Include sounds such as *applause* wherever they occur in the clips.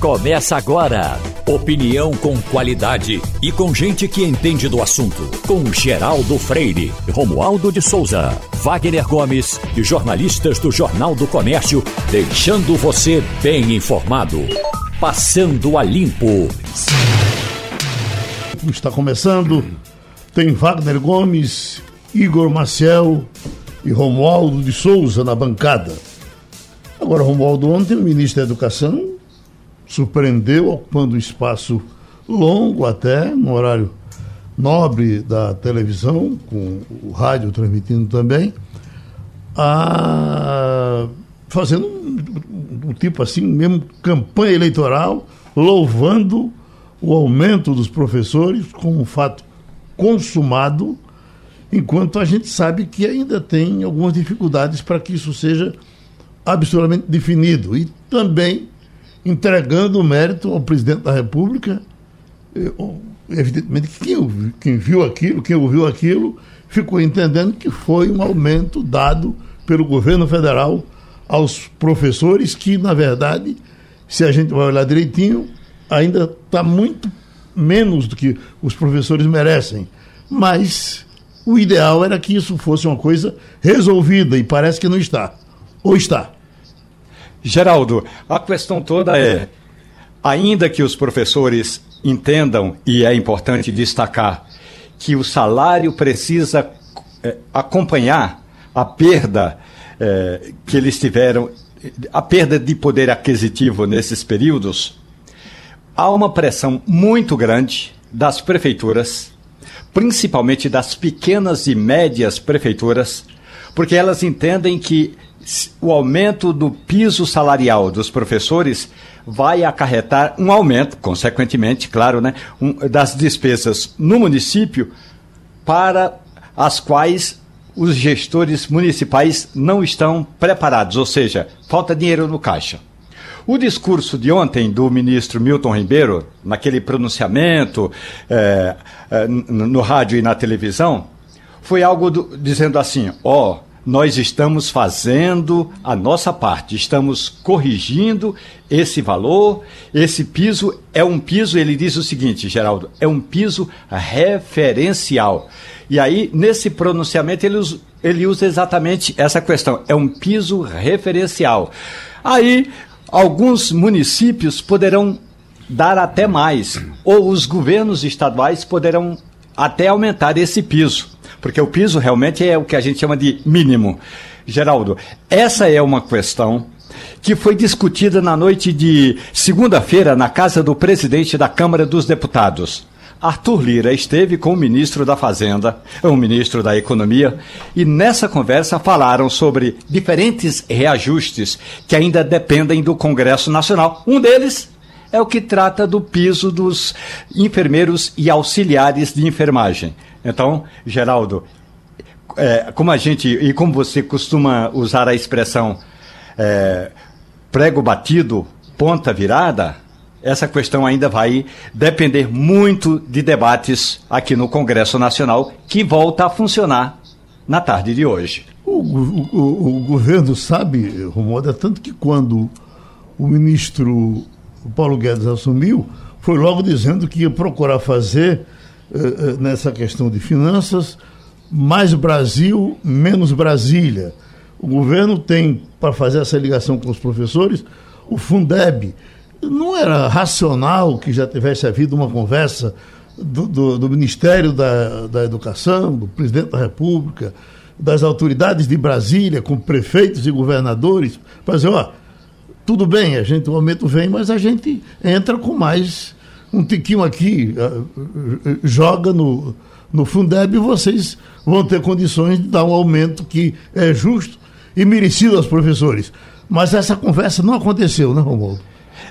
Começa agora. Opinião com qualidade e com gente que entende do assunto. Com Geraldo Freire, Romualdo de Souza, Wagner Gomes e jornalistas do Jornal do Comércio, deixando você bem informado. Passando a limpo. Está começando. Tem Wagner Gomes, Igor Maciel e Romualdo de Souza na bancada. Agora, Romualdo, ontem o ministro da Educação surpreendeu, ocupando um espaço longo até, no horário nobre da televisão, com o rádio transmitindo também, a, fazendo um, um tipo assim, mesmo campanha eleitoral, louvando o aumento dos professores como um fato consumado, enquanto a gente sabe que ainda tem algumas dificuldades para que isso seja absolutamente definido. E também entregando o mérito ao presidente da República. Evidentemente, quem, quem viu aquilo, quem ouviu aquilo, ficou entendendo que foi um aumento dado pelo governo federal aos professores, que, na verdade, se a gente vai olhar direitinho, ainda está muito menos do que os professores merecem. Mas o ideal era que isso fosse uma coisa resolvida e parece que não está. Ou está? Geraldo, a questão toda é: ainda que os professores entendam, e é importante destacar, que o salário precisa é, acompanhar a perda é, que eles tiveram, a perda de poder aquisitivo nesses períodos, há uma pressão muito grande das prefeituras, principalmente das pequenas e médias prefeituras, porque elas entendem que o aumento do piso salarial dos professores vai acarretar um aumento, consequentemente, claro, né, um, das despesas no município para as quais os gestores municipais não estão preparados, ou seja, falta dinheiro no caixa. O discurso de ontem do ministro Milton Ribeiro, naquele pronunciamento é, é, no rádio e na televisão, foi algo do, dizendo assim: ó, oh, nós estamos fazendo a nossa parte, estamos corrigindo esse valor. Esse piso é um piso, ele diz o seguinte, Geraldo, é um piso referencial. E aí, nesse pronunciamento, ele usa, ele usa exatamente essa questão: é um piso referencial. Aí, alguns municípios poderão dar até mais, ou os governos estaduais poderão até aumentar esse piso porque o piso realmente é o que a gente chama de mínimo. Geraldo, essa é uma questão que foi discutida na noite de segunda-feira na casa do presidente da Câmara dos Deputados. Arthur Lira esteve com o ministro da Fazenda, o ministro da Economia, e nessa conversa falaram sobre diferentes reajustes que ainda dependem do Congresso Nacional. Um deles é o que trata do piso dos enfermeiros e auxiliares de enfermagem. Então, Geraldo, é, como a gente, e como você costuma usar a expressão é, prego batido, ponta virada, essa questão ainda vai depender muito de debates aqui no Congresso Nacional, que volta a funcionar na tarde de hoje. O, o, o governo sabe, é tanto que quando o ministro Paulo Guedes assumiu, foi logo dizendo que ia procurar fazer eh, eh, nessa questão de finanças, mais Brasil, menos Brasília. O governo tem, para fazer essa ligação com os professores, o Fundeb. Não era racional que já tivesse havido uma conversa do, do, do Ministério da, da Educação, do presidente da República, das autoridades de Brasília, com prefeitos e governadores, para dizer, ó, tudo bem, a gente, o aumento vem, mas a gente entra com mais um tiquinho aqui, ah, joga no, no Fundeb e vocês vão ter condições de dar um aumento que é justo e merecido aos professores. Mas essa conversa não aconteceu, né, Romualdo?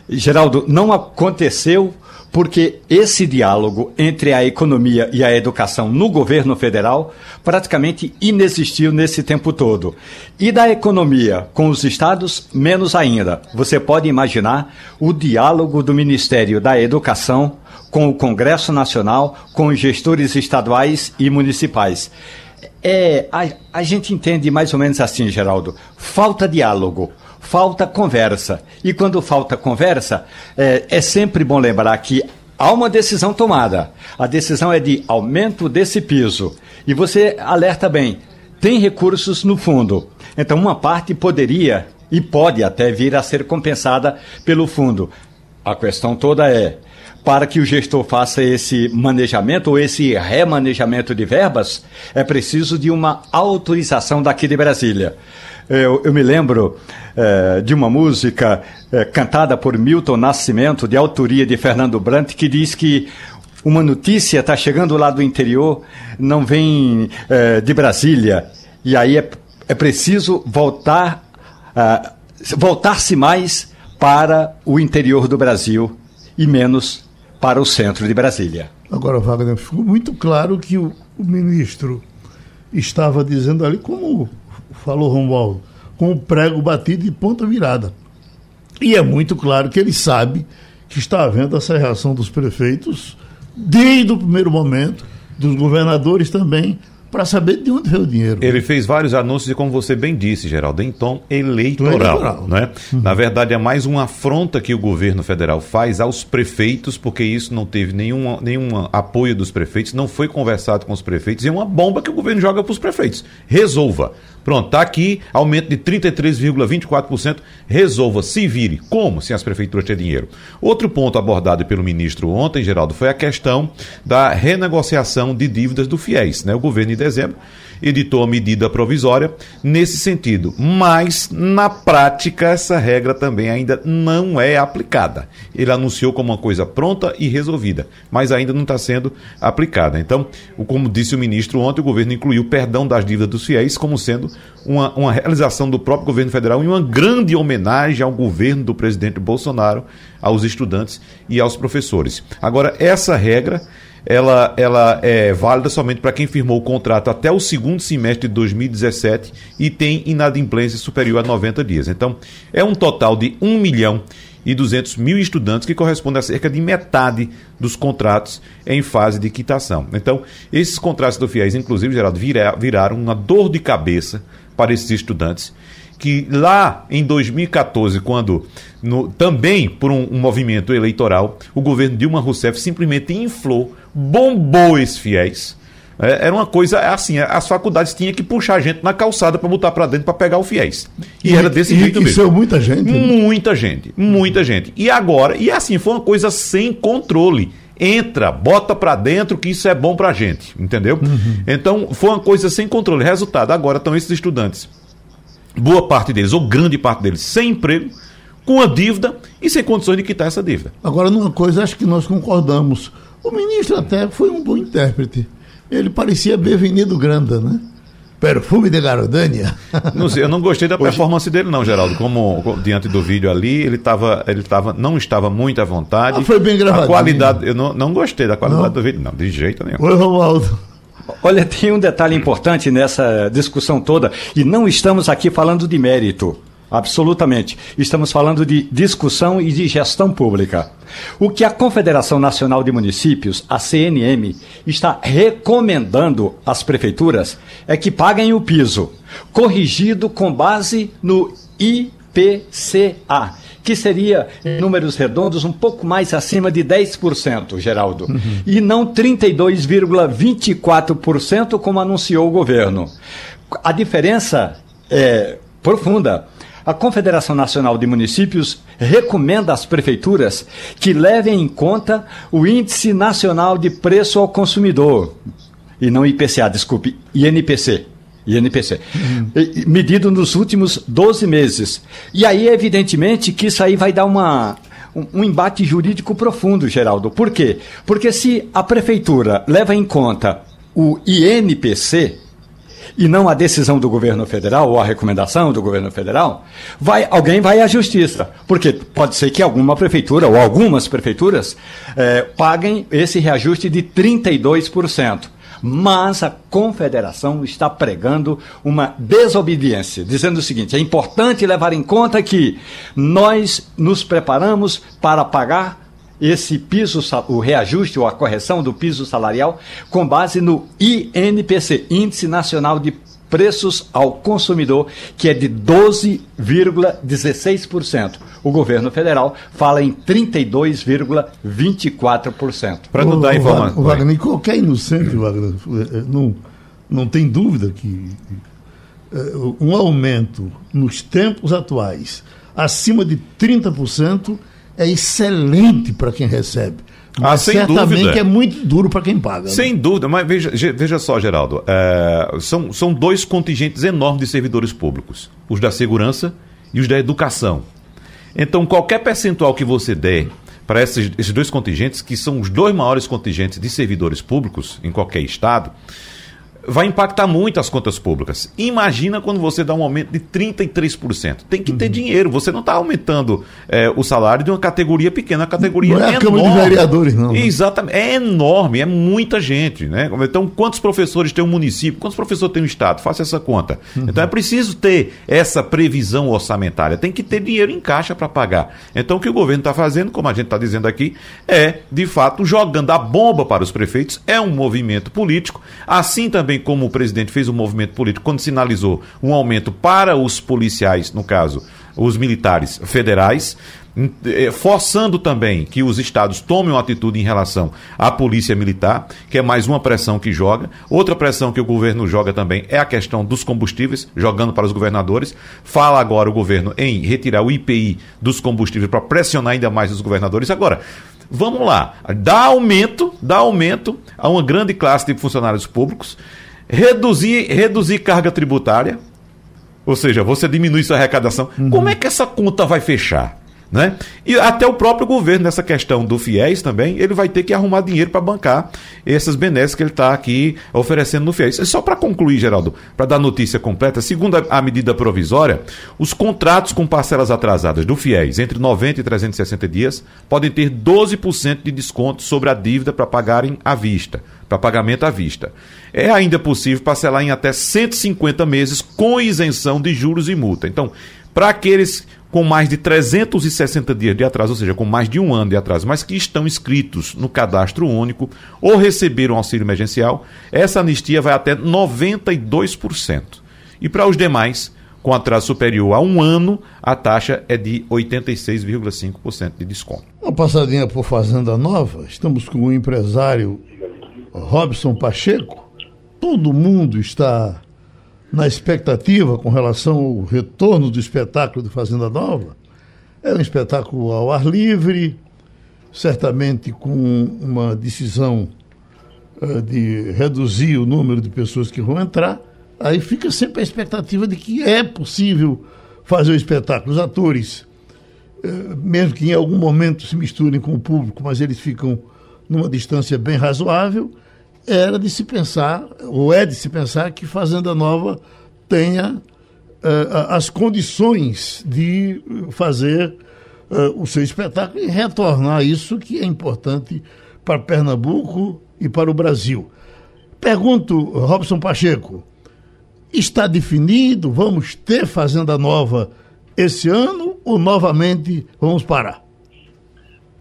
Geraldo, não aconteceu porque esse diálogo entre a economia e a educação no governo federal praticamente inexistiu nesse tempo todo. E da economia com os estados, menos ainda. Você pode imaginar o diálogo do Ministério da Educação com o Congresso Nacional, com os gestores estaduais e municipais. É, a, a gente entende mais ou menos assim, Geraldo. Falta diálogo falta conversa. E quando falta conversa, é, é sempre bom lembrar que há uma decisão tomada. A decisão é de aumento desse piso. E você alerta bem, tem recursos no fundo. Então, uma parte poderia e pode até vir a ser compensada pelo fundo. A questão toda é: para que o gestor faça esse manejamento ou esse remanejamento de verbas, é preciso de uma autorização daqui de Brasília. Eu, eu me lembro é, de uma música é, cantada por Milton Nascimento, de autoria de Fernando Brant, que diz que uma notícia está chegando lá do interior, não vem é, de Brasília, e aí é, é preciso voltar, voltar-se mais para o interior do Brasil e menos para o centro de Brasília. Agora, Wagner, ficou muito claro que o, o ministro estava dizendo ali, como falou Romualdo, com o prego batido de ponta virada. E é muito claro que ele sabe que está havendo essa reação dos prefeitos desde o primeiro momento, dos governadores também, para saber de onde veio o dinheiro. Ele fez vários anúncios e, como você bem disse, Geraldo, em tom eleitoral. eleitoral. Né? Uhum. Na verdade, é mais uma afronta que o governo federal faz aos prefeitos, porque isso não teve nenhum, nenhum apoio dos prefeitos, não foi conversado com os prefeitos, e é uma bomba que o governo joga para os prefeitos. Resolva. Pronto, está aqui, aumento de 33,24%. Resolva, se vire. Como? Sem as prefeituras ter dinheiro. Outro ponto abordado pelo ministro ontem, Geraldo, foi a questão da renegociação de dívidas do FIES. Né? O governo, em dezembro, editou a medida provisória nesse sentido. Mas, na prática, essa regra também ainda não é aplicada. Ele anunciou como uma coisa pronta e resolvida, mas ainda não está sendo aplicada. Então, como disse o ministro ontem, o governo incluiu o perdão das dívidas dos fiéis como sendo uma, uma realização do próprio governo federal e uma grande homenagem ao governo do presidente Bolsonaro, aos estudantes e aos professores. Agora, essa regra ela, ela é válida somente para quem firmou o contrato até o segundo semestre de 2017 e tem inadimplência superior a 90 dias. Então, é um total de 1 milhão e 200 mil estudantes, que corresponde a cerca de metade dos contratos em fase de quitação. Então, esses contratos do FIES, inclusive, Geraldo, viraram uma dor de cabeça para esses estudantes que lá em 2014, quando no, também por um, um, movimento eleitoral, o governo Dilma Rousseff simplesmente inflou, bombou esses fiéis. É, era uma coisa assim, as faculdades tinham que puxar a gente na calçada para botar para dentro para pegar o fiéis. E, e era desse e, jeito e mesmo. muita gente. Né? Muita gente, muita gente. E agora, e assim, foi uma coisa sem controle entra, bota para dentro que isso é bom para a gente, entendeu? Uhum. Então foi uma coisa sem controle. Resultado, agora estão esses estudantes boa parte deles, ou grande parte deles, sem emprego, com a dívida e sem condições de quitar essa dívida. Agora, numa coisa, acho que nós concordamos. O ministro até foi um bom intérprete. Ele parecia Bevenido Granda, né? Perfume de Garodânia. Não sei, eu não gostei da performance dele, não, Geraldo. Como, como diante do vídeo ali, ele, tava, ele tava, não estava muito à vontade. Ah, foi bem gravado. A qualidade, eu não, não gostei da qualidade não. do vídeo, não, de jeito nenhum. Oi, Romualdo. Olha, tem um detalhe importante nessa discussão toda, e não estamos aqui falando de mérito. Absolutamente. Estamos falando de discussão e de gestão pública. O que a Confederação Nacional de Municípios, a CNM, está recomendando às prefeituras é que paguem o piso, corrigido com base no IPCA, que seria, em números redondos, um pouco mais acima de 10%, Geraldo, uhum. e não 32,24%, como anunciou o governo. A diferença é profunda. A Confederação Nacional de Municípios recomenda às prefeituras que levem em conta o Índice Nacional de Preço ao Consumidor, e não IPCA, desculpe, INPC. INPC, uhum. medido nos últimos 12 meses. E aí, evidentemente, que isso aí vai dar uma, um, embate jurídico profundo, Geraldo. Por quê? Porque se a prefeitura leva em conta o INPC, e não a decisão do governo federal ou a recomendação do governo federal, vai, alguém vai à justiça. Porque pode ser que alguma prefeitura ou algumas prefeituras eh, paguem esse reajuste de 32% mas a confederação está pregando uma desobediência, dizendo o seguinte: é importante levar em conta que nós nos preparamos para pagar esse piso, o reajuste ou a correção do piso salarial com base no INPC, Índice Nacional de preços ao consumidor, que é de 12,16%. O governo federal fala em 32,24%. Para não dar informação. Wagner, qualquer inocente, Wagner, eh, não, não tem dúvida que eh, um aumento nos tempos atuais acima de 30% é excelente para quem recebe. Ah, sem certamente dúvida. é muito duro para quem paga. Sem né? dúvida, mas veja, veja só, Geraldo, é, são, são dois contingentes enormes de servidores públicos: os da segurança e os da educação. Então, qualquer percentual que você der para esses, esses dois contingentes, que são os dois maiores contingentes de servidores públicos em qualquer estado, vai impactar muito as contas públicas. Imagina quando você dá um aumento de 33%. Tem que ter uhum. dinheiro. Você não está aumentando é, o salário de uma categoria pequena, uma categoria não é a enorme. Câmara de Vereadores, não. Né? Exatamente. É enorme, é muita gente. Né? Então, quantos professores tem um município? Quantos professores tem um estado? Faça essa conta. Uhum. Então, é preciso ter essa previsão orçamentária. Tem que ter dinheiro em caixa para pagar. Então, o que o governo está fazendo, como a gente está dizendo aqui, é, de fato, jogando a bomba para os prefeitos. É um movimento político. Assim também como o presidente fez um movimento político quando sinalizou um aumento para os policiais, no caso, os militares federais, eh, forçando também que os estados tomem uma atitude em relação à polícia militar, que é mais uma pressão que joga. Outra pressão que o governo joga também é a questão dos combustíveis, jogando para os governadores. Fala agora o governo em retirar o IPI dos combustíveis para pressionar ainda mais os governadores. Agora, vamos lá, dá aumento, dá aumento a uma grande classe de funcionários públicos reduzir, reduzir carga tributária, ou seja, você diminui sua arrecadação. Uhum. Como é que essa conta vai fechar? Né? E até o próprio governo, nessa questão do FIES também, ele vai ter que arrumar dinheiro para bancar essas benesses que ele está aqui oferecendo no FIES. Só para concluir, Geraldo, para dar notícia completa, segundo a, medida provisória, os contratos com parcelas atrasadas do FIES entre 90 e 360 dias podem ter 12% de desconto sobre a dívida para pagarem à vista, para pagamento à vista. É ainda possível parcelar em até 150 meses com isenção de juros e multa. Então, para aqueles com mais de 360 dias de atraso, ou seja, com mais de um ano de atraso, mas que estão inscritos no cadastro único ou receberam auxílio emergencial, essa anistia vai até 92%. E para os demais, com atraso superior a um ano, a taxa é de 86,5% de desconto. Uma passadinha por Fazenda Nova, estamos com o empresário Robson Pacheco. Todo mundo está na expectativa com relação ao retorno do espetáculo de Fazenda Nova. É um espetáculo ao ar livre, certamente com uma decisão uh, de reduzir o número de pessoas que vão entrar. Aí fica sempre a expectativa de que é possível fazer o espetáculo. Os atores, uh, mesmo que em algum momento se misturem com o público, mas eles ficam numa distância bem razoável era de se pensar, ou é de se pensar, que Fazenda Nova tenha uh, as condições de fazer uh, o seu espetáculo e retornar isso que é importante para Pernambuco e para o Brasil. Pergunto, Robson Pacheco, está definido? Vamos ter Fazenda Nova esse ano ou novamente vamos parar?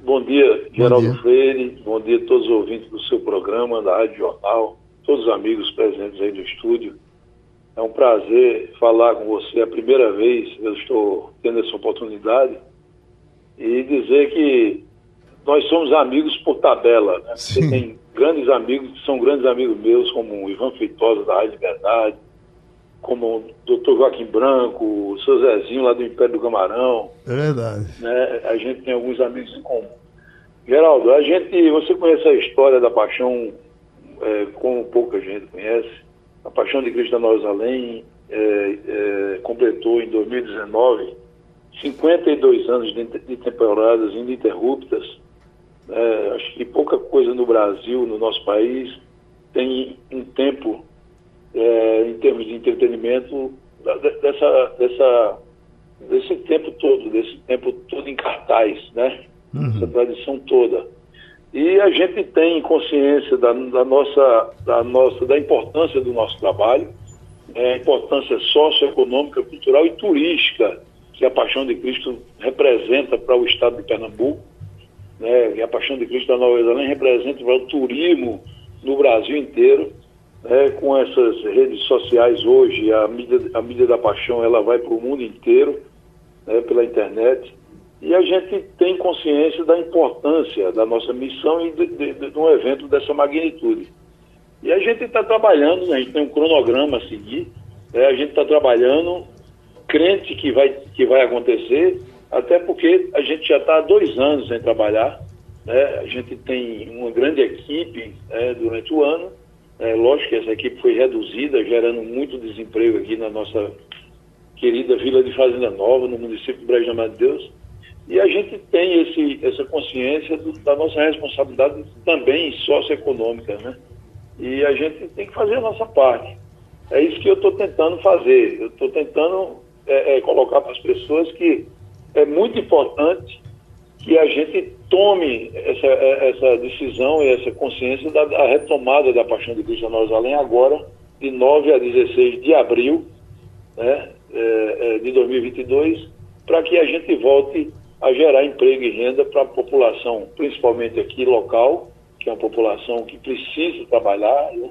Bom dia, Geraldo Bom dia. Freire. Bom dia a todos os ouvintes do seu programa, da Rádio Jornal, todos os amigos presentes aí no estúdio. É um prazer falar com você. É a primeira vez que eu estou tendo essa oportunidade e dizer que nós somos amigos por tabela. Né? Você tem grandes amigos que são grandes amigos meus, como o Ivan Feitosa, da Rádio Liberdade, como o doutor Joaquim Branco, o seu Zezinho lá do Império do Camarão. É verdade. Né? A gente tem alguns amigos em comum. Geraldo, a gente, você conhece a história da paixão é, como pouca gente conhece. A paixão de Cristo da Jerusalém é, é, completou em 2019 52 anos de, de temporadas ininterruptas. É, acho que pouca coisa no Brasil, no nosso país, tem um tempo é, em termos de entretenimento dessa, dessa, desse tempo todo, desse tempo todo em cartaz, né? Uhum. Essa tradição toda. E a gente tem consciência da, da, nossa, da, nossa, da importância do nosso trabalho, é, a importância socioeconômica, cultural e turística que a Paixão de Cristo representa para o estado de Pernambuco, né, e a Paixão de Cristo da Nova Zelândia representa para o turismo no Brasil inteiro. É, com essas redes sociais hoje, a mídia, a mídia da paixão ela vai para o mundo inteiro, né, pela internet, e a gente tem consciência da importância da nossa missão e de, de, de um evento dessa magnitude. E a gente está trabalhando, né, a gente tem um cronograma a seguir, né, a gente está trabalhando, crente que vai, que vai acontecer, até porque a gente já está há dois anos sem trabalhar, né, a gente tem uma grande equipe né, durante o ano, é, lógico que essa equipe foi reduzida, gerando muito desemprego aqui na nossa querida Vila de Fazenda Nova, no município de Brejo de Deus. E a gente tem esse, essa consciência do, da nossa responsabilidade também socioeconômica, né? E a gente tem que fazer a nossa parte. É isso que eu estou tentando fazer. Eu estou tentando é, é, colocar para as pessoas que é muito importante que a gente tome essa, essa decisão e essa consciência da, da retomada da Paixão de Cristo Jerusalém agora, de 9 a 16 de abril né, é, é, de 2022, para que a gente volte a gerar emprego e renda para a população, principalmente aqui local, que é uma população que precisa trabalhar, né?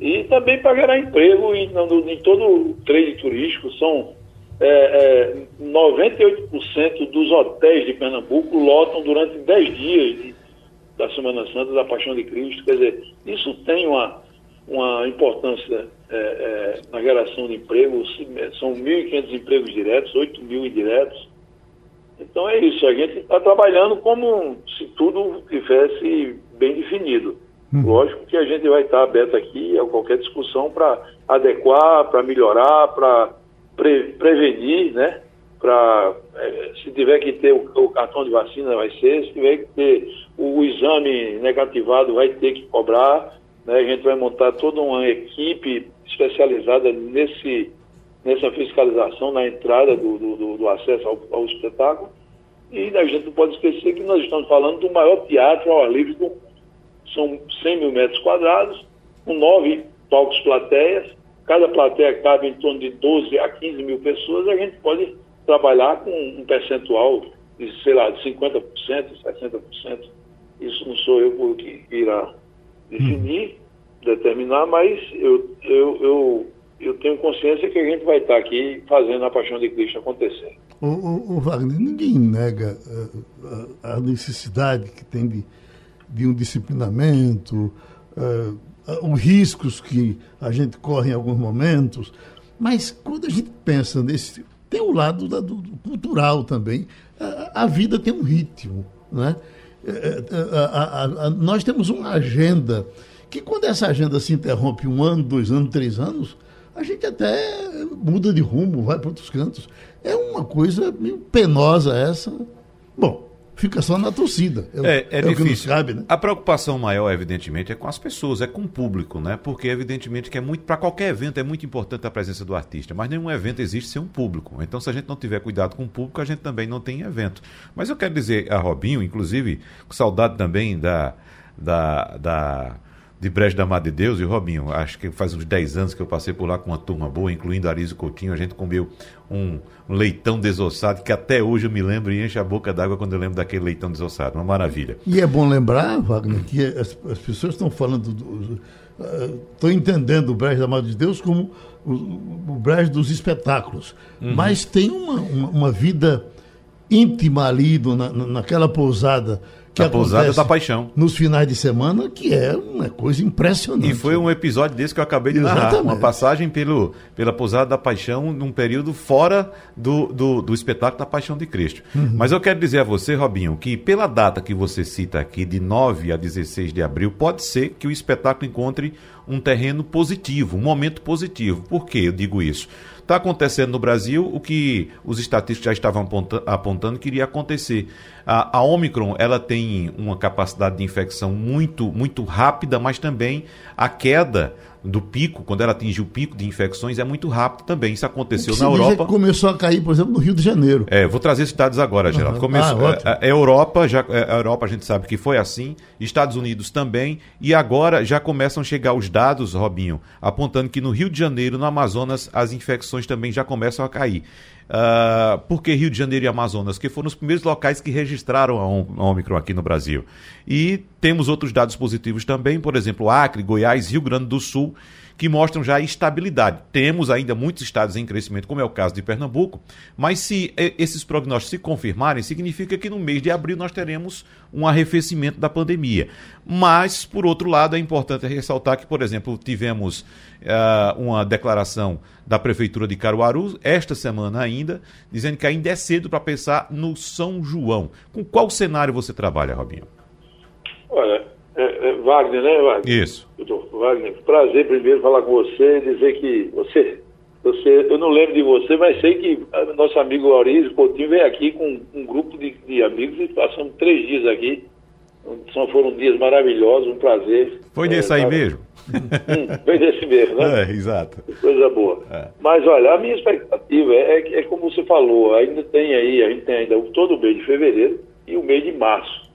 e também para gerar emprego em, em todo o trade turístico. São é, é, 98% dos hotéis de Pernambuco lotam durante 10 dias de, da Semana Santa da Paixão de Cristo. Quer dizer, isso tem uma, uma importância é, é na geração de empregos. São 1.500 empregos diretos, 8 mil indiretos. Então é isso, a gente está trabalhando como se tudo tivesse bem definido. Hum. Lógico que a gente vai estar aberto aqui a qualquer discussão para adequar, para melhorar, para pre, prevenir, né? Pra, é, se tiver que ter o, o, cartão de vacina, vai ser. Se tiver que ter o, o exame negativado, vai ter que cobrar. Né? A gente vai montar toda uma equipe especializada nesse nessa fiscalização na entrada do, do, do acesso ao, ao, espetáculo. E a gente não pode esquecer que nós estamos falando do maior teatro ao ar livre do mundo. São 100 mil metros quadrados, com nove palcos plateias, cada plateia cabe em torno de 12 a 15 mil pessoas, a gente pode trabalhar com um percentual de, sei lá, de 50%, 60%. Isso não sou eu que irá definir, determinar, mas eu, eu, eu eu tenho consciência que a gente vai estar aqui fazendo a paixão de Cristo acontecer. O, o, o Wagner, ninguém nega uh, a necessidade que tem de, de um disciplinamento, uh, os riscos que a gente corre em alguns momentos, mas quando a gente pensa nesse. Tem o lado da, do, do cultural também. A, a, vida tem um ritmo. Né? A, nós temos uma agenda que, quando essa agenda se interrompe um ano, dois anos, três anos, a gente até muda de rumo, vai para outros cantos. É uma coisa meio penosa essa. Bom, fica só na torcida. É, é, é difícil. Cabe, né? A preocupação maior, evidentemente, é com as pessoas, é com o público, né? Porque, evidentemente, que é muito. Para qualquer evento é muito importante a presença do artista, mas nenhum evento existe sem um público. Então, se a gente não tiver cuidado com o público, a gente também não tem evento. Mas eu quero dizer a Robinho, inclusive, com saudade também da. da, da de Brejo da Madre de Deus e Robinho, acho que faz uns 10 anos que eu passei por lá com uma turma boa, incluindo Arísio Coutinho, a gente comeu um, um, leitão desossado que até hoje eu me lembro e enche a boca d'água quando eu lembro daquele leitão desossado, uma maravilha. E é bom lembrar, Wagner, que as, as pessoas estão falando, estão uh, entendendo o Brejo da Madre de Deus como o, o Brejo dos espetáculos, uhum. mas tem uma, uma, uma vida íntima ali na, naquela pousada que a pousada da paixão. Nos finais de semana, que é uma coisa impressionante. E foi um episódio desse que eu acabei de narrar. Exatamente. Uma passagem pelo, pela pousada da paixão num período fora do, do, do espetáculo da paixão de Cristo. Uhum. Mas eu quero dizer a você, Robinho, que pela data que você cita aqui, de 9 a 16 de abril, pode ser que o espetáculo encontre um terreno positivo, um momento positivo. Por que eu digo isso? Está acontecendo no Brasil o que os estatísticos já estavam apontando que iria acontecer. A, a Omicron ela tem uma capacidade de infecção muito, muito rápida, mas também a queda do pico, quando ela atinge o pico de infecções, é muito rápido também. Isso aconteceu na Europa. começou a cair, por exemplo, no Rio de Janeiro. É, vou trazer esses dados agora, Geraldo. Uhum. Começou, ah, a, a, Europa, já, a Europa a gente sabe que foi assim, Estados Unidos também, e agora já começam a chegar os dados, Robinho, apontando que no Rio de Janeiro, no Amazonas, as infecções também já começam a cair. Uh, por que Rio de Janeiro e Amazonas? Que foram os primeiros locais que registraram a Ômicron aqui no Brasil. E temos outros dados positivos também, por exemplo, Acre, Goiás, Rio Grande do Sul, que mostram já estabilidade. Temos ainda muitos estados em crescimento, como é o caso de Pernambuco, mas se esses prognósticos se confirmarem, significa que no mês de abril nós teremos um arrefecimento da pandemia. Mas, por outro lado, é importante ressaltar que, por exemplo, tivemos uh, uma declaração da Prefeitura de Caruaru, esta semana ainda, dizendo que ainda é cedo para pensar no São João. Com qual cenário você trabalha, Robinho? Olha, Wagner, né, Wagner? Isso. Wagner, prazer primeiro falar com você, dizer que você, você, eu não lembro de você, mas sei que nosso amigo Maurício Coutinho veio aqui com um grupo de, de amigos e passamos três dias aqui. São, foram dias maravilhosos, um prazer. Foi desse é, aí mesmo? Hum, foi desse mesmo, né? É, exato. Coisa boa. É. Mas olha, a minha expectativa é, é, é como você falou, ainda tem aí, a gente tem ainda todo o mês de fevereiro e o mês de março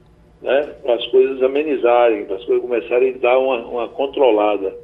né, para as coisas amenizarem, para as coisas começarem a dar uma, uma, controlada.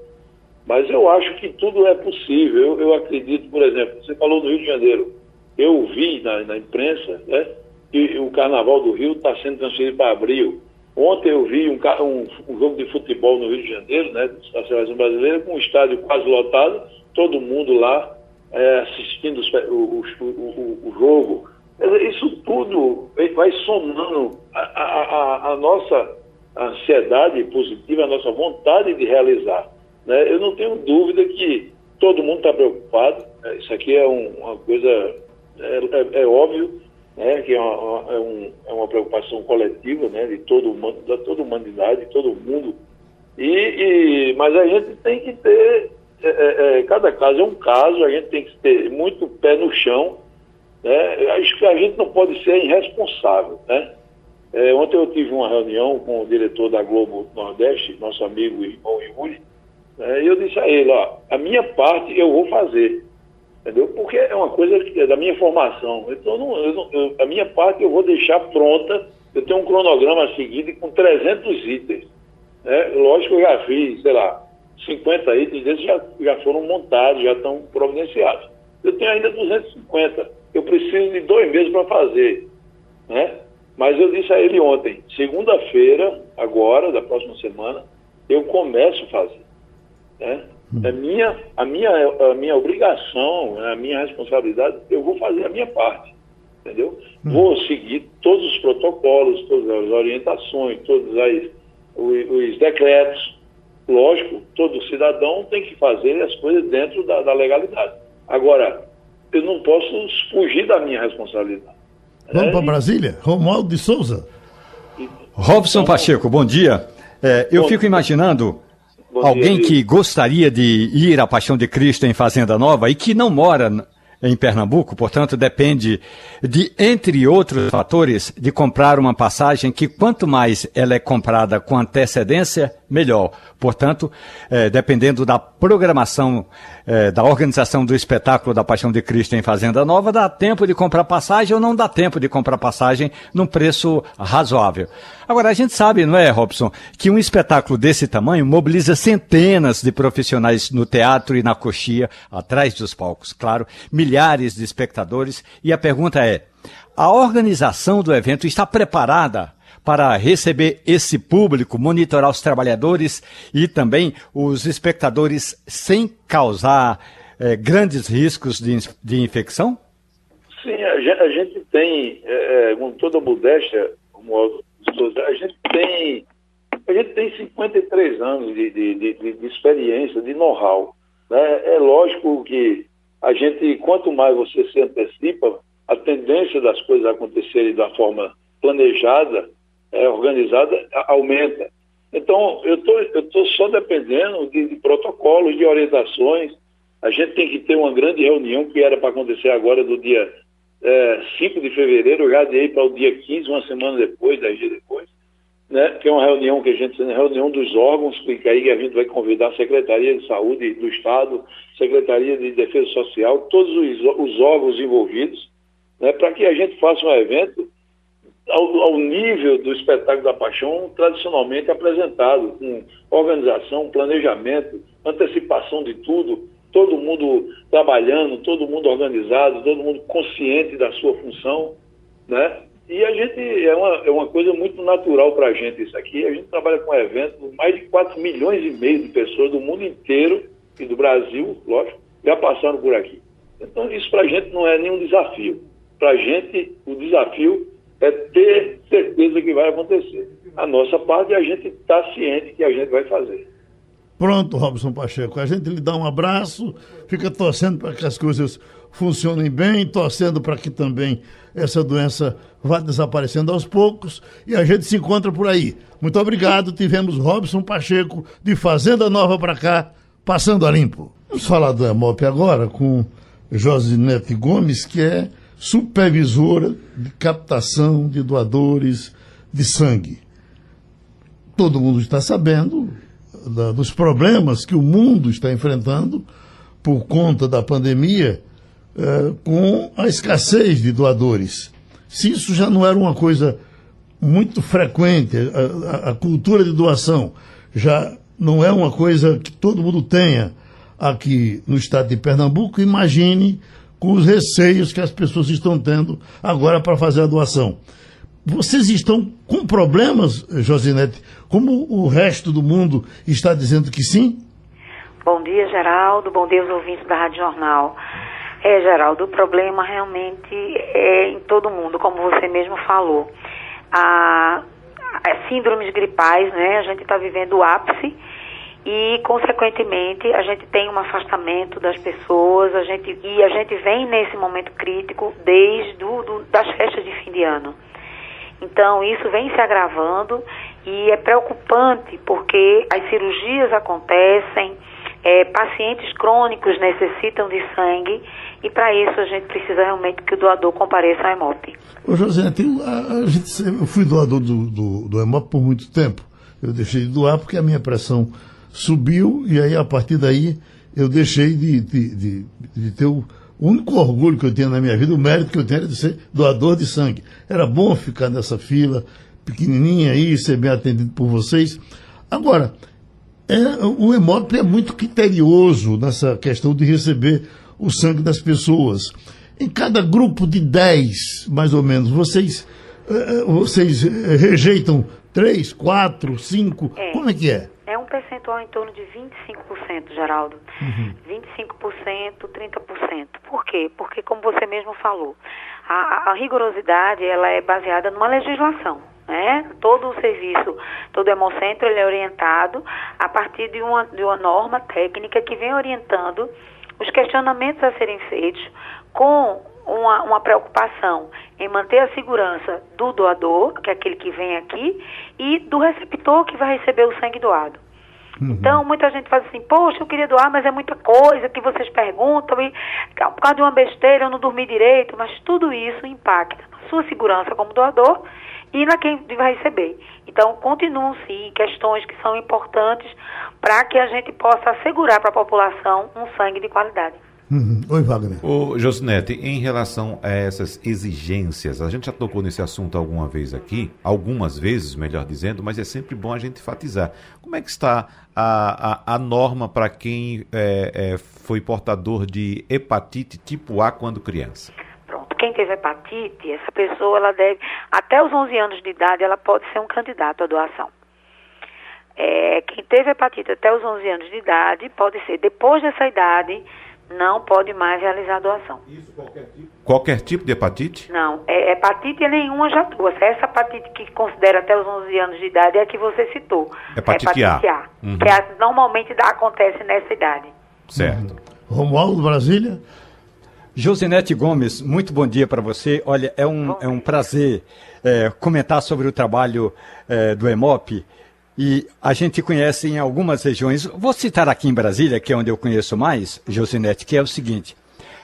Mas eu acho que tudo é possível. Eu, eu, acredito, por exemplo, você falou do Rio de Janeiro. Eu vi na, na imprensa né, que o Carnaval do Rio está sendo transferido para abril. Ontem eu vi um, um, um, jogo de futebol no Rio de Janeiro, né, da Seleção Brasileira, com um estádio quase lotado, todo mundo lá é, assistindo os, o, o, o, o jogo isso tudo vai somando a, a, a, nossa ansiedade positiva, a nossa vontade de realizar. Né? Eu não tenho dúvida que todo mundo está preocupado. Né? Isso aqui é um, uma coisa, é, é, é óbvio, né? que é uma, é, um, é uma preocupação coletiva né? de todo, da toda a humanidade, de todo mundo. E, e, mas a gente tem que ter, é, é, é, cada caso é um caso, a gente tem que ter muito pé no chão né? Acho que a gente não pode ser irresponsável. Né? É, ontem eu tive uma reunião com o diretor da Globo Nordeste, nosso amigo irmão Yuri, né? e eu disse a ele, ó, a minha parte eu vou fazer, entendeu? Porque é uma coisa que é da minha formação. Então, não, eu não, eu, a minha parte eu vou deixar pronta, eu tenho um cronograma a seguir com 300 itens. Né? Lógico eu já fiz, sei lá, 50 itens desses já, já foram montados, já estão providenciados. Eu tenho ainda 250 eu preciso de dois meses para fazer, né? Mas eu disse a ele ontem, segunda-feira, agora, da próxima semana, eu começo a fazer. Né? Hum. É minha, a, minha, a minha obrigação, a minha responsabilidade, eu vou fazer a minha parte. Entendeu? Hum. Vou seguir todos os protocolos, todas as orientações, todos as, os, os decretos. Lógico, todo cidadão tem que fazer as coisas dentro da, da legalidade. Agora, eu não posso fugir da minha responsabilidade. Vamos é, para Brasília? Romualdo de Souza. Robson Pacheco, bom dia. É, eu bom, fico imaginando alguém dia, que gostaria de ir à Paixão de Cristo em Fazenda Nova e que não mora em Pernambuco, portanto, depende de, entre outros fatores, de comprar uma passagem que quanto mais ela é comprada com antecedência, melhor. Portanto, eh, dependendo da programação eh, da organização do espetáculo da Paixão de Cristo em Fazenda Nova, dá tempo de comprar passagem ou não dá tempo de comprar passagem num preço razoável. Agora, a gente sabe, não é, Robson, que um espetáculo desse tamanho mobiliza centenas de profissionais no teatro e na coxia, atrás dos palcos, claro, milhares de espectadores, e a pergunta é, a organização do evento está preparada para receber esse público, monitorar os trabalhadores e também os espectadores sem causar eh, grandes riscos de, de, infecção? Sim, a gente, tem, é, com toda modéstia, a gente tem a gente tem 53 anos de, de, de, de experiência, de know-how. Né? É lógico que a gente, quanto mais você se antecipa, a tendência das coisas acontecerem da forma planejada, é, organizada aumenta. Então, eu tô, estou só dependendo de, de, protocolos, de orientações. A gente tem que ter uma grande reunião que era para acontecer agora do dia é, 5 de fevereiro, eu já dei para o dia 15, uma semana depois, 10 dias depois, né, que é uma reunião que a gente reunião dos órgãos, que aí a gente vai convidar a Secretaria de Saúde do Estado, Secretaria de Defesa Social, todos os, os órgãos envolvidos, né, para que a gente faça um evento ao, ao, nível do espetáculo da paixão tradicionalmente apresentado, com organização, planejamento, antecipação de tudo, todo mundo trabalhando, todo mundo organizado, todo mundo consciente da sua função, né? E a gente, é uma, é uma coisa muito natural para a gente isso aqui. A gente trabalha com eventos, mais de 4 milhões e meio de pessoas do mundo inteiro e do Brasil, lógico, já passaram por aqui. Então, isso para a gente não é nenhum desafio. Para a gente, o desafio é ter certeza que vai acontecer. A nossa parte, a gente está ciente que a gente vai fazer. Pronto, Robson Pacheco. A gente lhe dá um abraço, fica torcendo para que as coisas funcionem bem, torcendo para que também essa doença vá desaparecendo aos poucos e a gente se encontra por aí. Muito obrigado. Tivemos Robson Pacheco de Fazenda Nova para cá, passando a limpo. Vamos falar do EMOP agora com Josinete Gomes, que é supervisora de captação de doadores de sangue. Todo mundo está sabendo, da, dos problemas que o mundo está enfrentando por conta da pandemia, eh, com a escassez de doadores. Se isso já não era uma coisa muito frequente, a, a, a cultura de doação já não é uma coisa que todo mundo tenha aqui no estado de Pernambuco, imagine com os receios que as pessoas estão tendo agora para fazer a doação. Vocês estão com problemas, Josinete, como o resto do mundo está dizendo que sim? Bom dia, Geraldo. Bom dia aos ouvintes da Rádio Jornal. É, Geraldo, o problema realmente é em todo mundo, como você mesmo falou. A, a síndromes gripais, né? A gente está vivendo o ápice e, consequentemente, a gente tem um afastamento das pessoas, a gente, e a gente vem nesse momento crítico desde do, do, das festas de fim de ano. Então, isso vem se agravando e é preocupante porque as cirurgias acontecem, é, pacientes crônicos necessitam de sangue e para isso a gente precisa realmente que o doador compareça ao EMOP. Ô José, a, a gente, eu fui doador do, do, do EMOP por muito tempo. Eu deixei de doar porque a minha pressão subiu e aí a partir daí eu deixei de, de, de, de ter o único orgulho que eu tinha na minha vida, o mérito que eu tinha era de ser doador de sangue. Era bom ficar nessa fila pequenininha aí, ser bem atendido por vocês. Agora, é, o Hemop é muito criterioso nessa questão de receber o sangue das pessoas. Em cada grupo de 10, mais ou menos, vocês, é, é, vocês rejeitam 3, 4, 5? Como é que é? É um percentual em torno de 25%, Geraldo. Uhum. 25%, 30%. Por quê? Porque, como você mesmo falou, a, a rigorosidade ela é baseada numa legislação. Né? Todo o serviço, todo o Hemocentro, ele é orientado a partir de uma, de uma norma técnica que vem orientando os questionamentos a serem feitos com uma, uma, preocupação em manter a segurança do doador, que é aquele que vem aqui, e do receptor que vai receber o sangue doado. Uhum. Então, muita gente faz assim, poxa, eu queria doar, mas é muita coisa que vocês perguntam, e por causa de uma besteira eu não dormi direito, mas tudo isso impacta na sua segurança como doador e na quem vai receber. Então, continuam sim questões que são importantes para que a gente possa assegurar para a população um sangue de qualidade. Uhum. Oi, Wagner. Ô, Josinete, em relação a essas exigências, a gente já tocou nesse assunto alguma vez aqui, algumas vezes, melhor dizendo, mas é sempre bom a gente enfatizar. Como é que está a, a, a norma para quem é, é, foi portador de hepatite tipo A quando criança? Pronto, quem teve hepatite, essa pessoa, ela deve, até os 11 anos de idade, ela pode ser um candidato à doação. É, quem teve hepatite até os 11 anos de idade, pode ser, depois dessa idade não pode mais realizar a doação. Isso qualquer tipo? Qualquer tipo de hepatite? Não, é, hepatite nenhuma já doa. Essa hepatite que considera até os 11 anos de idade é a que você citou. Hepatite, hepatite A. A uhum. Que é, normalmente dá, acontece nessa idade. Certo. Uhum. Romualdo, Brasília. Josinete Gomes, muito bom dia para você. Olha, é um, é um prazer é, comentar sobre o trabalho é, do EMOP e a gente conhece em algumas regiões. Vou citar aqui em Brasília, que é onde eu conheço mais, Josinete, que é o seguinte.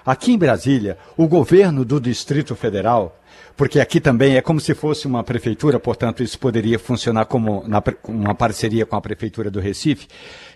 Aqui em Brasília, o governo do Distrito Federal, porque aqui também é como se fosse uma prefeitura, portanto, isso poderia funcionar como na, uma parceria com a prefeitura do Recife,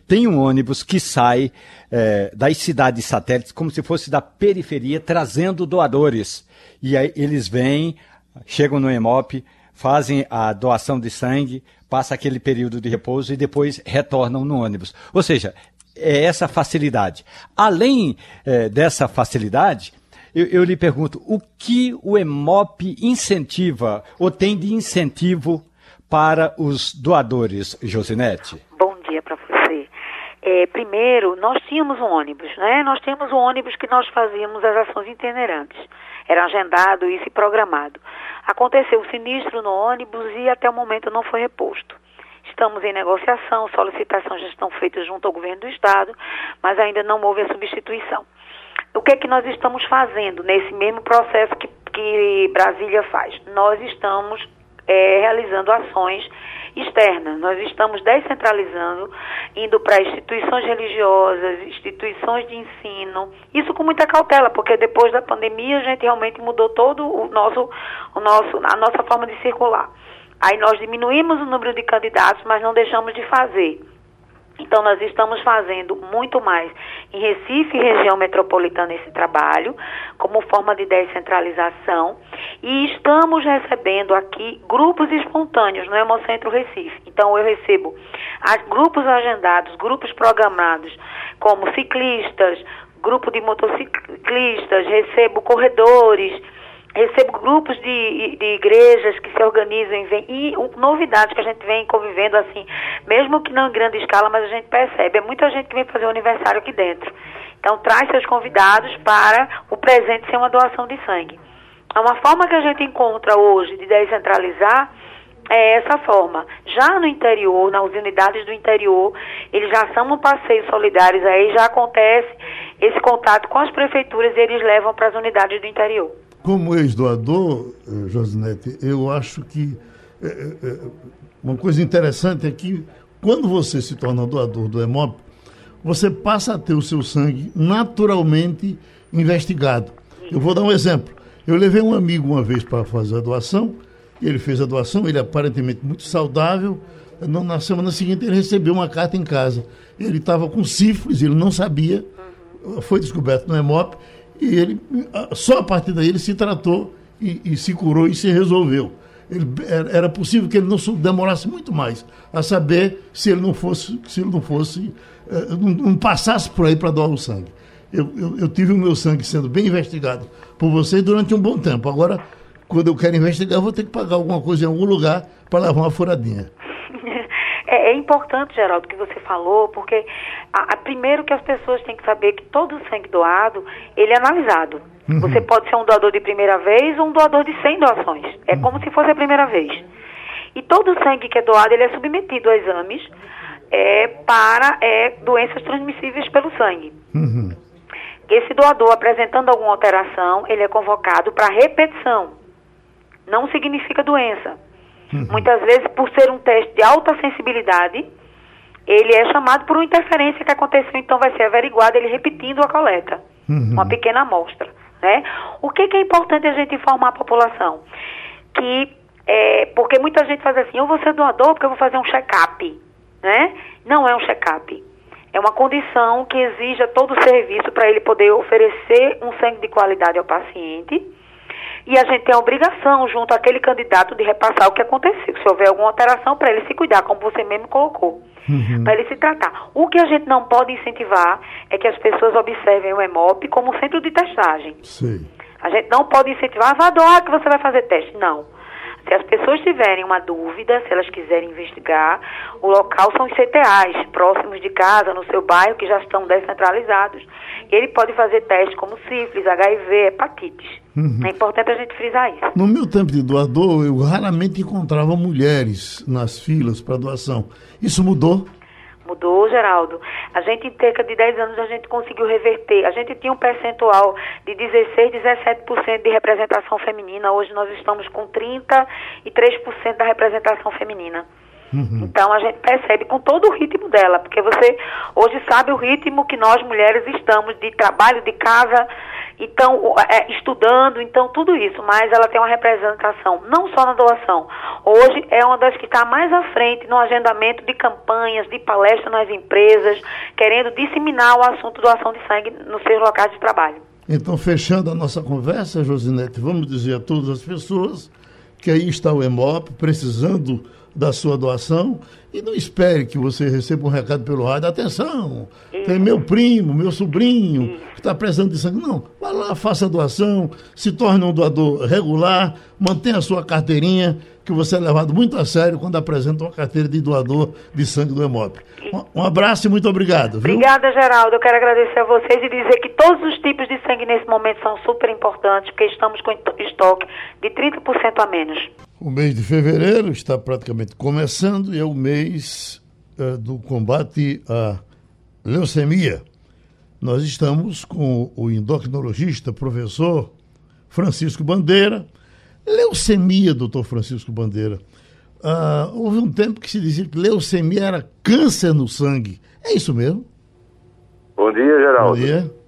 tem um ônibus que sai é, das cidades satélites, como se fosse da periferia, trazendo doadores. E aí eles vêm, chegam no EMOP, fazem a doação de sangue, passa aquele período de repouso e depois retornam no ônibus. Ou seja, é essa facilidade. Além é, dessa facilidade, eu, eu, lhe pergunto, o que o EMOP incentiva ou tem de incentivo para os doadores, Josinete? Bom dia para você. É, primeiro, nós tínhamos um ônibus, né? Nós tínhamos um ônibus que nós fazíamos as ações itinerantes. Era agendado isso e programado. Aconteceu o sinistro no ônibus e até o momento não foi reposto. Estamos em negociação, solicitações já estão feitas junto ao governo do estado, mas ainda não houve a substituição. O que é que nós estamos fazendo nesse mesmo processo que, que Brasília faz? Nós estamos é, realizando ações externas. Nós estamos descentralizando, indo para instituições religiosas, instituições de ensino. Isso com muita cautela, porque depois da pandemia a gente realmente mudou todo o nosso, o nosso, a nossa forma de circular. Aí nós diminuímos o número de candidatos, mas não deixamos de fazer. Então, nós estamos fazendo muito mais em Recife região metropolitana esse trabalho, como forma de descentralização, e estamos recebendo aqui grupos espontâneos no Hemocentro Recife. Então, eu recebo grupos agendados, grupos programados, como ciclistas, grupo de motociclistas, recebo corredores recebo grupos de, de igrejas que se organizam e, vem, e novidades que a gente vem convivendo assim, mesmo que não em grande escala, mas a gente percebe, é muita gente que vem fazer o aniversário aqui dentro. Então traz seus convidados para o presente ser uma doação de sangue. É uma forma que a gente encontra hoje de descentralizar é essa forma. Já no interior, nas unidades do interior, eles já são um passeio solidários aí, já acontece esse contato com as prefeituras e eles levam para as unidades do interior. Como ex-doador, eh, Josinete, eu acho que é, é, uma coisa interessante é que quando você se torna doador do HEMOP, você passa a ter o seu sangue naturalmente investigado. Eu vou dar um exemplo. Eu levei um amigo uma vez para fazer a doação, ele fez a doação, ele aparentemente muito saudável. Na semana seguinte ele recebeu uma carta em casa. Ele estava com sífilis, ele não sabia, foi descoberto no HEMOP e ele, só a partir daí, ele se tratou e, e se curou e se resolveu. Ele, era possível que ele não demorasse muito mais a saber se ele não fosse, se ele não fosse, eh, não, não passasse por aí para doar o sangue. Eu, eu, eu, tive o meu sangue sendo bem investigado por vocês durante um bom tempo. Agora, quando eu quero investigar, eu vou ter que pagar alguma coisa em algum lugar para levar uma furadinha. *laughs* É, é, importante, Geraldo, que você falou, porque a, a, primeiro que as pessoas têm que saber que todo o sangue doado, ele é analisado. Uhum. Você pode ser um doador de primeira vez ou um doador de 100 doações. É uhum. como se fosse a primeira vez. E todo o sangue que é doado, ele é submetido a exames é, para é, doenças transmissíveis pelo sangue. Uhum. Esse doador apresentando alguma alteração, ele é convocado para repetição. Não significa doença. Uhum. Muitas vezes, por ser um teste de alta sensibilidade, ele é chamado por uma interferência que aconteceu, então vai ser averiguado ele repetindo a coleta, uhum. uma pequena amostra. Né? O que, que, é importante a gente informar a população? Que, é, porque muita gente faz assim, eu vou ser doador porque eu vou fazer um check-up. Né? Não é um check-up. É uma condição que exija todo o serviço para ele poder oferecer um sangue de qualidade ao paciente e a gente tem a obrigação, junto àquele candidato, de repassar o que aconteceu. Se houver alguma alteração, para ele se cuidar, como você mesmo colocou. Uhum. Para ele se tratar. O que a gente não pode incentivar é que as pessoas observem o EMOP como centro de testagem. Sim. A gente não pode incentivar, vá doar que você vai fazer teste. Não. Se as pessoas tiverem uma dúvida, se elas quiserem investigar, o local são os CTAs, próximos de casa, no seu bairro, que já estão descentralizados. E ele pode fazer testes como sífilis, HIV, hepatites. Uhum. É importante a gente frisar isso. No meu tempo de doador, eu raramente encontrava mulheres nas filas para doação. Isso mudou? Mudou, Geraldo. A gente, em cerca de 10 anos, a gente conseguiu reverter. A gente tinha um percentual de 16, 17% de representação feminina. Hoje nós estamos com 33% da representação feminina. Uhum. Então a gente percebe com todo o ritmo dela, porque você hoje sabe o ritmo que nós mulheres estamos de trabalho, de casa, então é, estudando, então tudo isso, mas ela tem uma representação não só na doação. Hoje é uma das que está mais à frente no agendamento de campanhas, de palestras nas empresas, querendo disseminar o assunto doação de sangue nos seus locais de trabalho. Então, fechando a nossa conversa, Josinete, vamos dizer a todas as pessoas que aí está o EMOP precisando da sua doação e não espere que você receba um recado pelo rádio. Atenção, tem meu primo, meu sobrinho que está precisando de sangue. Não, vá lá, faça a doação, se torne um doador regular, mantenha a sua carteirinha, que você é levado muito a sério quando apresenta uma carteira de doador de sangue do Hemop. Um, um abraço e muito obrigado. Viu? Obrigada, Geraldo. Eu quero agradecer a vocês e dizer que todos os tipos de sangue nesse momento são super importantes, porque estamos com estoque de 30% a menos. O mês de fevereiro está praticamente começando e é o mês uh, do combate à leucemia. Nós estamos com o endocrinologista, professor Francisco Bandeira. Leucemia, doutor Francisco Bandeira. Uh, houve um tempo que se dizia que leucemia era câncer no sangue. É isso mesmo? Bom dia, Geraldo. Bom dia.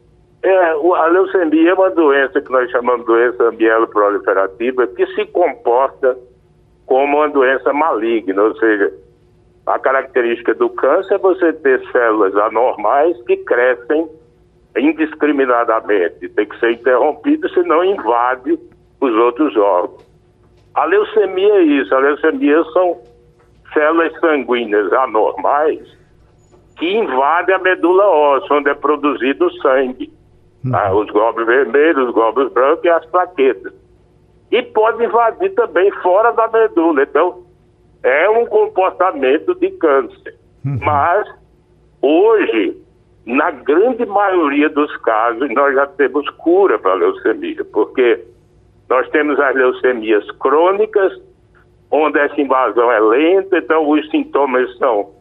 É, a leucemia é uma doença que nós chamamos de doença mieloproliferativa que se comporta como uma doença maligna, ou seja, a característica do câncer é você ter células anormais que crescem indiscriminadamente, tem que ser interrompido, senão invade os outros órgãos. A leucemia é isso, a leucemia são células sanguíneas anormais que invadem a medula óssea, onde é produzido o sangue. Ah, os glóbulos vermelhos, os glóbulos brancos e as plaquetas. E pode invadir também fora da medula. Então, é um comportamento de câncer. Uhum. Mas, hoje, na grande maioria dos casos, nós já temos cura para a leucemia, porque nós temos as leucemias crônicas, onde essa invasão é lenta, então os sintomas são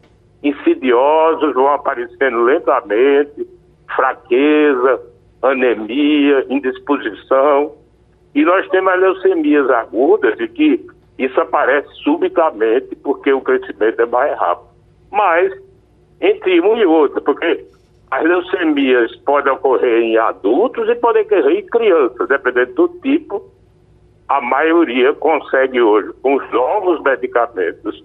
insidiosos, vão aparecendo lentamente, fraqueza, anemia, indisposição. E nós temos as leucemias agudas, de que isso aparece subitamente porque o crescimento é mais rápido. Mas, entre um e outro, porque as leucemias podem ocorrer em adultos e podem ocorrer em crianças, dependendo do tipo. A maioria consegue hoje, com os novos medicamentos,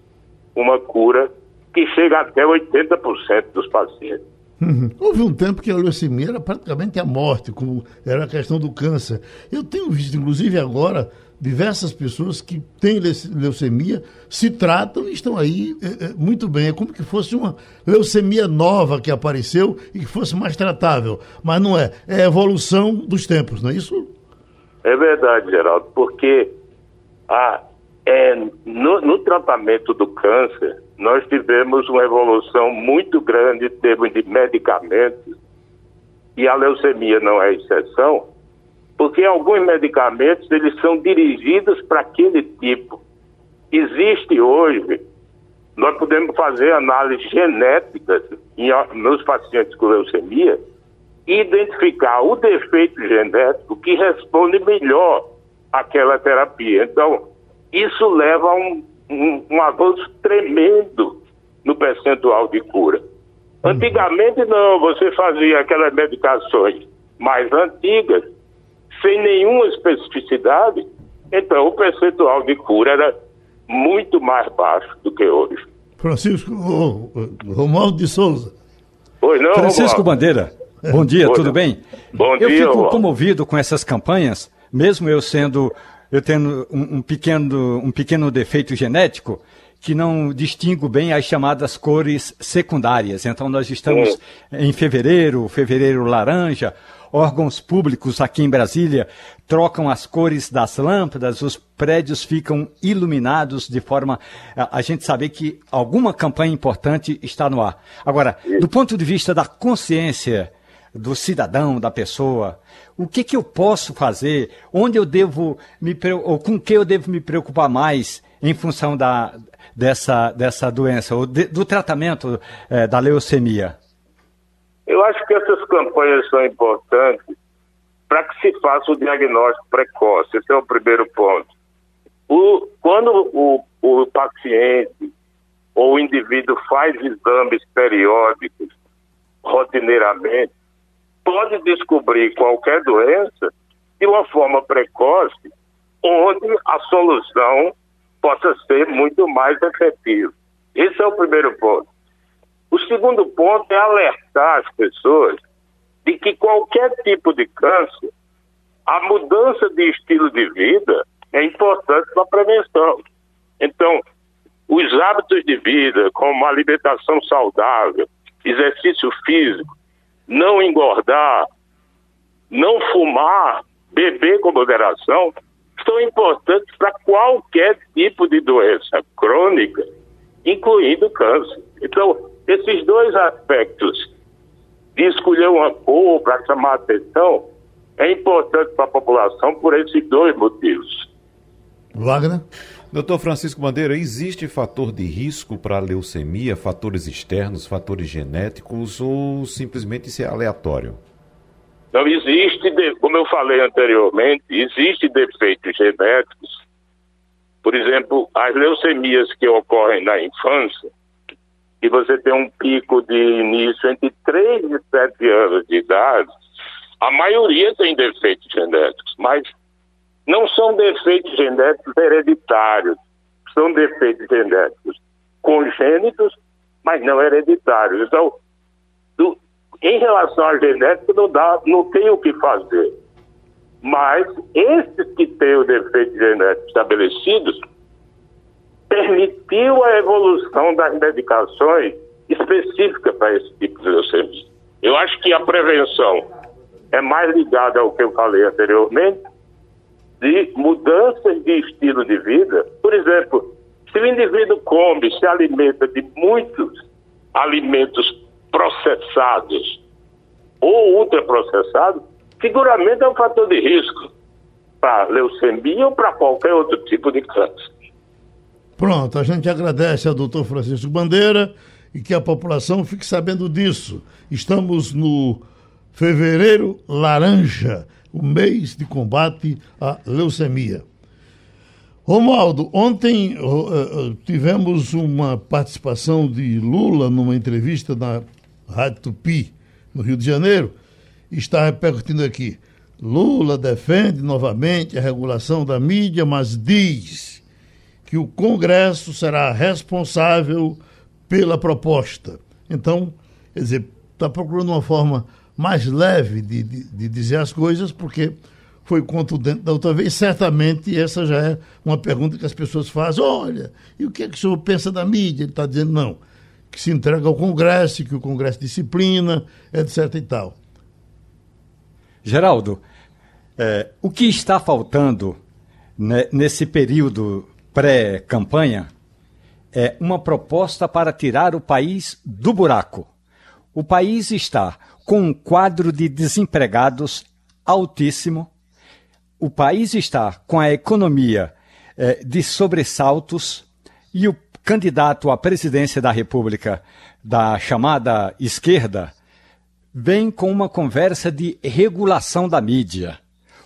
uma cura que chega até 80% dos pacientes. Uhum. Houve um tempo que a leucemia era praticamente a morte, como era a questão do câncer. Eu tenho visto, inclusive agora, diversas pessoas que têm leucemia, se tratam e estão aí é, é, muito bem. É como que fosse uma leucemia nova que apareceu e que fosse mais tratável. Mas não é. É a evolução dos tempos, não é isso? É verdade, Geraldo, porque a, é, no, no tratamento do câncer, nós tivemos uma evolução muito grande em termos de medicamentos, e a leucemia não é exceção, porque alguns medicamentos eles são dirigidos para aquele tipo. Existe hoje, nós podemos fazer análises genéticas em, nos pacientes com leucemia e identificar o defeito genético que responde melhor àquela terapia. Então, isso leva a um um, um avanço tremendo no percentual de cura. Uhum. Antigamente não, você fazia aquelas medicações mais antigas, sem nenhuma especificidade, então o percentual de cura era muito mais baixo do que hoje. Francisco oh, Romualdo de Souza. Oi, não, Francisco Romualdo. Bandeira, bom dia, Oi, tudo bem? Bom eu dia. Eu fico comovido com essas campanhas, mesmo eu sendo eu tenho um, um, pequeno, um pequeno defeito genético que não distingo bem as chamadas cores secundárias. Então, nós estamos em fevereiro, fevereiro laranja. Órgãos públicos aqui em Brasília trocam as cores das lâmpadas, os prédios ficam iluminados de forma a, a gente saber que alguma campanha importante está no ar. Agora, do ponto de vista da consciência do cidadão, da pessoa, o que, que eu posso fazer, onde eu devo me ou com que eu devo me preocupar mais em função da, dessa, dessa doença, ou de, do tratamento é, da leucemia? Eu acho que essas campanhas são importantes para que se faça o diagnóstico precoce. Esse é o primeiro ponto. O, quando o, o paciente ou o indivíduo faz exames periódicos rotineiramente, pode descobrir qualquer doença de uma forma precoce, onde a solução possa ser muito mais efetiva. Esse é o primeiro ponto. O segundo ponto é alertar as pessoas de que qualquer tipo de câncer, a mudança de estilo de vida é importante para a prevenção. Então, os hábitos de vida, como alimentação saudável, exercício físico, não engordar, não fumar, beber com moderação, são importantes para qualquer tipo de doença crônica, incluindo câncer. Então, esses dois aspectos de escolher uma cor para chamar atenção é importante para a população por esses dois motivos. Wagner? Doutor Francisco Bandeira, existe fator de risco para a leucemia, fatores externos, fatores genéticos ou simplesmente isso é aleatório? Não existe, como eu falei anteriormente, existe defeitos genéticos. Por exemplo, as leucemias que ocorrem na infância, que você tem um pico de início entre 3 e 7 anos de idade, a maioria tem defeitos genéticos, mas não são defeitos genéticos hereditários, são defeitos genéticos congênitos, mas não hereditários. Então, do, em relação à genética, não, dá, não tem o que fazer. Mas esses que têm o defeito genético estabelecidos, permitiu a evolução das medicações específicas para esse tipo de leucemia. Eu acho que a prevenção é mais ligada ao que eu falei anteriormente, de mudanças de estilo de vida. Por exemplo, se o indivíduo come, se alimenta de muitos alimentos processados ou ultraprocessados, seguramente é um fator de risco para leucemia ou para qualquer outro tipo de câncer. Pronto, a gente agradece ao doutor Francisco Bandeira e que a população fique sabendo disso. Estamos no fevereiro laranja o mês de combate à leucemia. Romualdo, ontem uh, tivemos uma participação de Lula numa entrevista na Rádio Tupi, no Rio de Janeiro, e está repercutindo aqui. Lula defende novamente a regulação da mídia, mas diz que o Congresso será responsável pela proposta. Então, quer dizer, está procurando uma forma mais leve de, de, de dizer as coisas, porque foi contundente da outra vez. Certamente essa já é uma pergunta que as pessoas fazem. Olha, e o que é que o senhor pensa da mídia? Ele está dizendo não, que se entrega ao Congresso, que o Congresso disciplina, etc e tal. Geraldo, é, o que está faltando né, nesse período pré-campanha é uma proposta para tirar o país do buraco. O país está com um quadro de desempregados altíssimo. O país está com a economia eh, de sobressaltos e o candidato à presidência da República da chamada esquerda vem com uma conversa de regulação da mídia.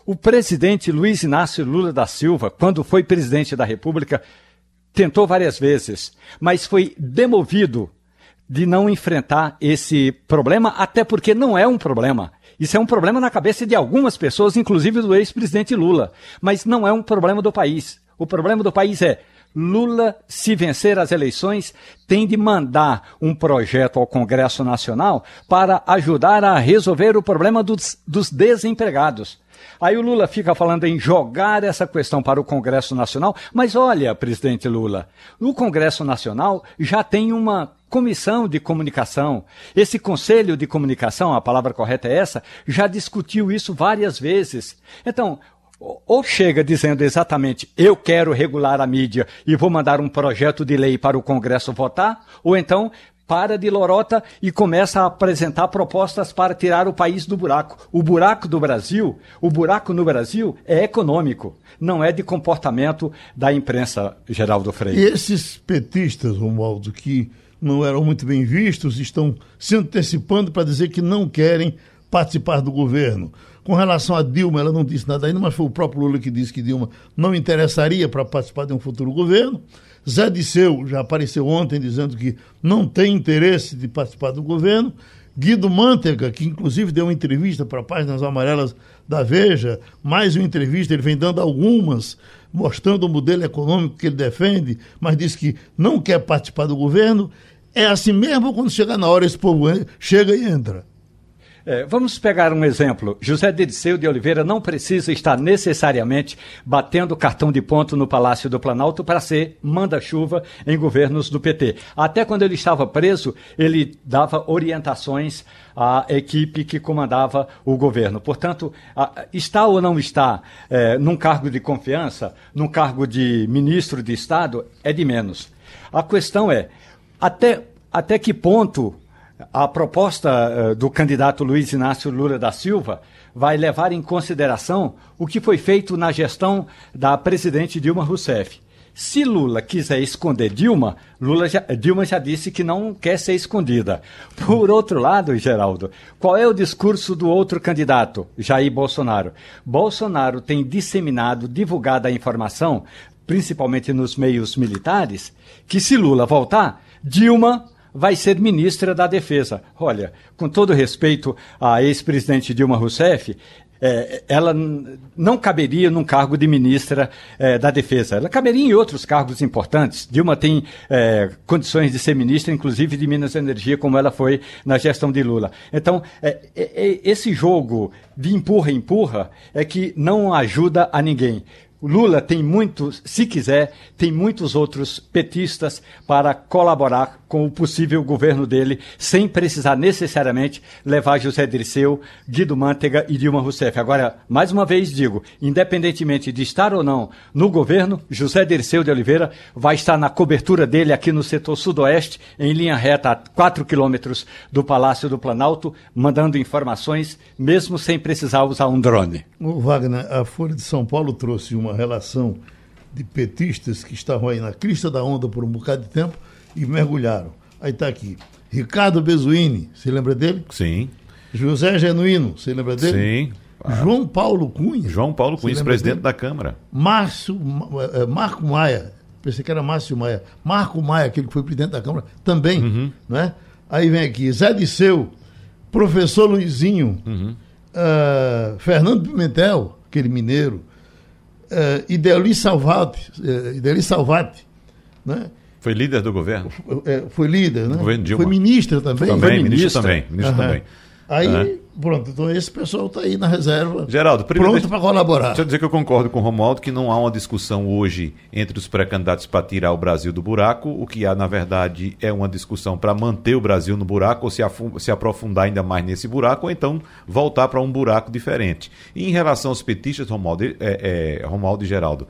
O presidente Luiz Inácio Lula da Silva, quando foi presidente da República, tentou várias vezes, mas foi demovido de não enfrentar esse problema, até porque não é um problema. Isso é um problema na cabeça de algumas pessoas, inclusive do ex-presidente Lula. Mas não é um problema do país. O problema do país é Lula, se vencer as eleições, tem de mandar um projeto ao Congresso Nacional para ajudar a resolver o problema dos, dos desempregados. Aí o Lula fica falando em jogar essa questão para o Congresso Nacional, mas olha, presidente Lula, o Congresso Nacional já tem uma comissão de comunicação. Esse conselho de comunicação, a palavra correta é essa, já discutiu isso várias vezes. Então, ou chega dizendo exatamente eu quero regular a mídia e vou mandar um projeto de lei para o Congresso votar, ou então para de lorota e começa a apresentar propostas para tirar o país do buraco. O buraco do Brasil, o buraco no Brasil é econômico, não é de comportamento da imprensa, Geraldo Freire. E esses petistas, Romualdo, que não eram muito bem vistos, estão se antecipando para dizer que não querem participar do governo. Com relação a Dilma, ela não disse nada ainda, mas foi o próprio Lula que disse que Dilma não interessaria para participar de um futuro governo. Zé Disseu já apareceu ontem dizendo que não tem interesse de participar do governo. Guido Mantega, que inclusive deu uma entrevista para Páginas Amarelas da Veja, mais uma entrevista, ele vem dando algumas, mostrando o modelo econômico que ele defende, mas diz que não quer participar do governo. É assim mesmo quando chega na hora, esse povo chega e entra. É, vamos pegar um exemplo. José Dirceu de Oliveira não precisa estar necessariamente batendo cartão de ponto no Palácio do Planalto para ser manda-chuva em governos do PT. Até quando ele estava preso, ele dava orientações à equipe que comandava o governo. Portanto, a, está ou não está é, num cargo de confiança, num cargo de ministro de Estado, é de menos. A questão é até, até que ponto a proposta uh, do candidato Luiz Inácio Lula da Silva vai levar em consideração o que foi feito na gestão da presidente Dilma Rousseff. Se Lula quiser esconder Dilma, Lula já, Dilma já disse que não quer ser escondida. Por outro lado, Geraldo, qual é o discurso do outro candidato, Jair Bolsonaro? Bolsonaro tem disseminado, divulgado a informação, principalmente nos meios militares, que se Lula voltar, Dilma vai ser ministra da Defesa. Olha, com todo respeito à ex-presidente Dilma Rousseff, é, ela não caberia num cargo de ministra é, da Defesa. Ela caberia em outros cargos importantes. Dilma tem é, condições de ser ministra, inclusive de Minas Energia, como ela foi na gestão de Lula. Então, é, é, é, esse jogo de empurra-empurra é que não ajuda a ninguém. Lula tem muitos, se quiser, tem muitos outros petistas para colaborar com o possível governo dele, sem precisar necessariamente levar José Dirceu, Guido Mantega e Dilma Rousseff. Agora, mais uma vez digo, independentemente de estar ou não no governo, José Dirceu de Oliveira vai estar na cobertura dele aqui no setor sudoeste, em linha reta a 4 quilômetros do Palácio do Planalto, mandando informações, mesmo sem precisar usar um drone. O Wagner, a Folha de São Paulo trouxe uma relação de petistas que estavam aí na crista da onda por um bocado de tempo e mergulharam. Aí está aqui. Ricardo Bezuini, você lembra dele? Sim. José Genuíno, você lembra dele? Sim. João Paulo Cunha. João Paulo Cunha, presidente dele? da Câmara. Márcio, eh, Marco Maia, pensei que era Márcio Maia. Marco Maia, aquele que foi presidente da Câmara, também. Uhum. Né? Aí vem aqui, Zé Disseu, professor Luizinho, uhum. uh, Fernando Pimentel, aquele mineiro, uh, Ideli Salvati, uh, Ideli Salvati, né? Foi líder do governo? Foi, é, foi líder, né? Governo Dilma. Foi ministra também. Também, ministra também. Ministro uhum. também. Aí, uhum. pronto, então esse pessoal está aí na reserva. Geraldo, primeiro, pronto para colaborar. Deixa eu dizer que eu concordo com o Romualdo que não há uma discussão hoje entre os pré-candidatos para tirar o Brasil do buraco. O que há, na verdade, é uma discussão para manter o Brasil no buraco ou se, se aprofundar ainda mais nesse buraco, ou então voltar para um buraco diferente. E em relação aos petistas, Romualdo, é, é, Romualdo e Geraldo,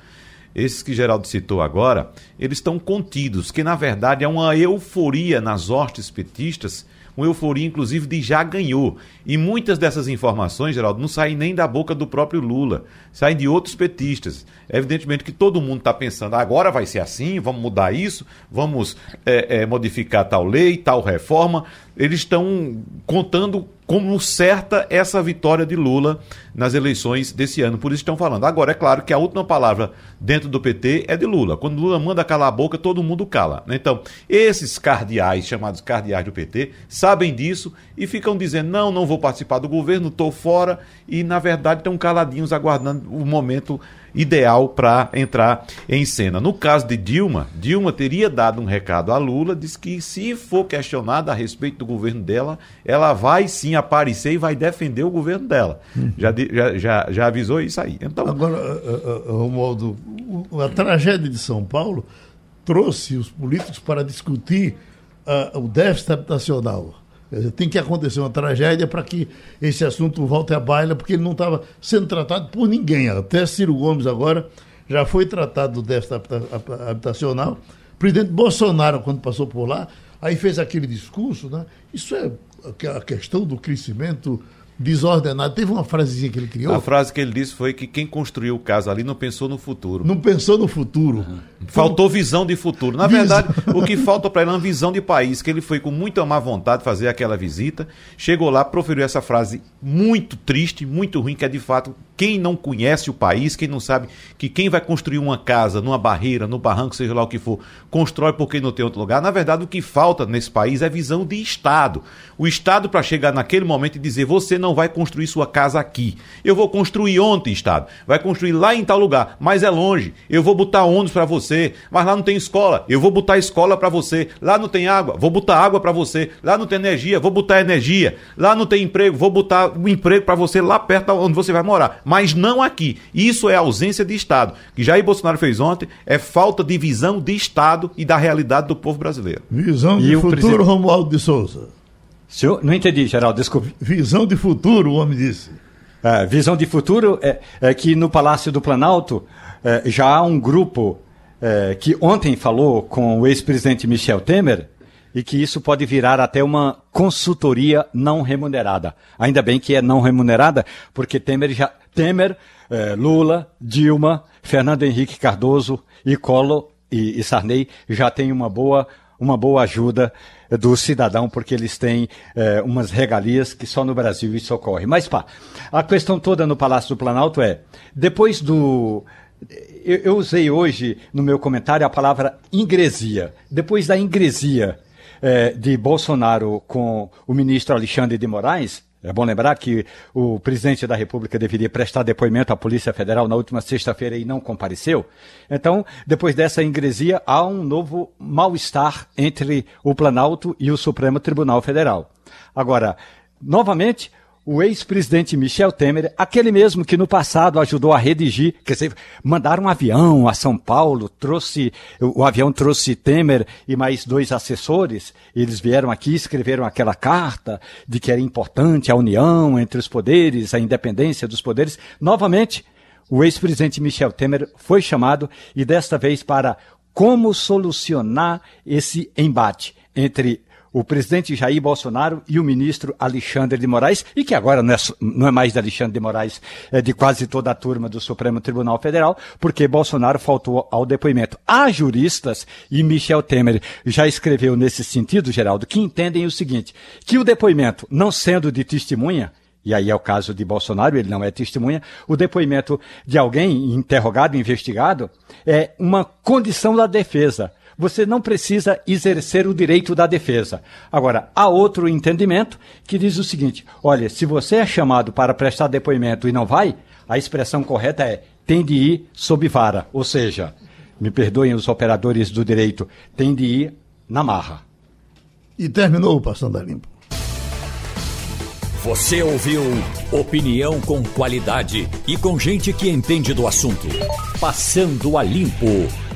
esses que Geraldo citou agora, eles estão contidos, que na verdade é uma euforia nas hostes petistas, uma euforia inclusive de já ganhou. E muitas dessas informações, Geraldo, não saem nem da boca do próprio Lula, saem de outros petistas. Evidentemente que todo mundo está pensando, agora vai ser assim, vamos mudar isso, vamos é, é, modificar tal lei, tal reforma. Eles estão contando como certa essa vitória de Lula nas eleições desse ano. Por isso estão falando. Agora, é claro que a última palavra dentro do PT é de Lula. Quando Lula manda calar a boca, todo mundo cala. Então, esses cardeais, chamados cardeais do PT, sabem disso e ficam dizendo: não, não vou participar do governo, estou fora. E, na verdade, estão caladinhos aguardando o momento ideal para entrar em cena. No caso de Dilma, Dilma teria dado um recado a Lula, diz que se for questionada a respeito do governo dela, ela vai sim aparecer e vai defender o governo dela. Uhum. Já, já, já, já, avisou isso aí. Então... Agora, uh, uh, Romualdo, a tragédia de São Paulo trouxe os políticos para discutir uh, o déficit habitacional. Tem que acontecer uma tragédia para que esse assunto volte à baila, porque ele não estava sendo tratado por ninguém. Até Ciro Gomes agora já foi tratado do déficit habitacional. O presidente Bolsonaro, quando passou por lá, aí fez aquele discurso, né? Isso é a questão do crescimento desordenado. Teve uma frasezinha que ele criou. A frase que ele disse foi que quem construiu o caso ali não pensou no futuro. Não pensou no futuro. Uhum. Faltou visão de futuro. Na verdade, o que falta para ele é uma visão de país, que ele foi com muita má vontade fazer aquela visita, chegou lá, proferiu essa frase muito triste, muito ruim, que é de fato quem não conhece o país, quem não sabe que quem vai construir uma casa numa barreira, no barranco, seja lá o que for, constrói porque não tem outro lugar. Na verdade, o que falta nesse país é visão de Estado. O Estado, para chegar naquele momento e dizer: você não vai construir sua casa aqui. Eu vou construir ontem, Estado. Vai construir lá em tal lugar, mas é longe. Eu vou botar ônibus para você, mas lá não tem escola. Eu vou botar escola para você. Lá não tem água, vou botar água para você. Lá não tem energia, vou botar energia. Lá não tem emprego, vou botar um emprego para você lá perto onde você vai morar. Mas não aqui. Isso é ausência de Estado. Que Jair Bolsonaro fez ontem é falta de visão de Estado e da realidade do povo brasileiro. Visão de futuro, presidente... Romualdo de Souza. Senhor, não entendi, Geraldo, desculpe. Visão de futuro, o homem disse. É, visão de futuro é, é, que no Palácio do Planalto é, já há um grupo é, que ontem falou com o ex-presidente Michel Temer e que isso pode virar até uma consultoria não remunerada. Ainda bem que é não remunerada, porque Temer já Temer, é, Lula, Dilma, Fernando Henrique Cardoso e Collor e, Sarney já têm uma boa uma boa ajuda do cidadão, porque eles têm é, umas regalias que só no Brasil isso ocorre. Mas, pá, a questão toda no Palácio do Planalto é, depois do. Eu, usei hoje no meu comentário a palavra ingresia. Depois da ingresia de Bolsonaro com o ministro Alexandre de Moraes, é bom lembrar que o presidente da República deveria prestar depoimento à Polícia Federal na última sexta-feira e não compareceu. Então, depois dessa ingresia, há um novo mal-estar entre o Planalto e o Supremo Tribunal Federal. Agora, novamente, o ex-presidente Michel Temer, aquele mesmo que no passado ajudou a redigir, quer dizer, mandaram um avião a São Paulo, trouxe, o avião trouxe Temer e mais dois assessores, eles vieram aqui, escreveram aquela carta de que era importante a união entre os poderes, a independência dos poderes. Novamente, o ex-presidente Michel Temer foi chamado e desta vez para como solucionar esse embate entre o presidente Jair Bolsonaro e o ministro Alexandre de Moraes, e que agora não é, não é mais de Alexandre de Moraes, é de quase toda a turma do Supremo Tribunal Federal, porque Bolsonaro faltou ao depoimento. Há juristas, e Michel Temer já escreveu nesse sentido, Geraldo, que entendem o seguinte, que o depoimento, não sendo de testemunha, e aí é o caso de Bolsonaro, ele não é testemunha, o depoimento de alguém interrogado, investigado, é uma condição da defesa você não precisa exercer o direito da defesa. Agora, há outro entendimento que diz o seguinte: olha, se você é chamado para prestar depoimento e não vai, a expressão correta é tem de ir sob vara, ou seja, me perdoem os operadores do direito, tem de ir na marra. E terminou o Passando a Limpo. Você ouviu opinião com qualidade e com gente que entende do assunto. Passando a Limpo.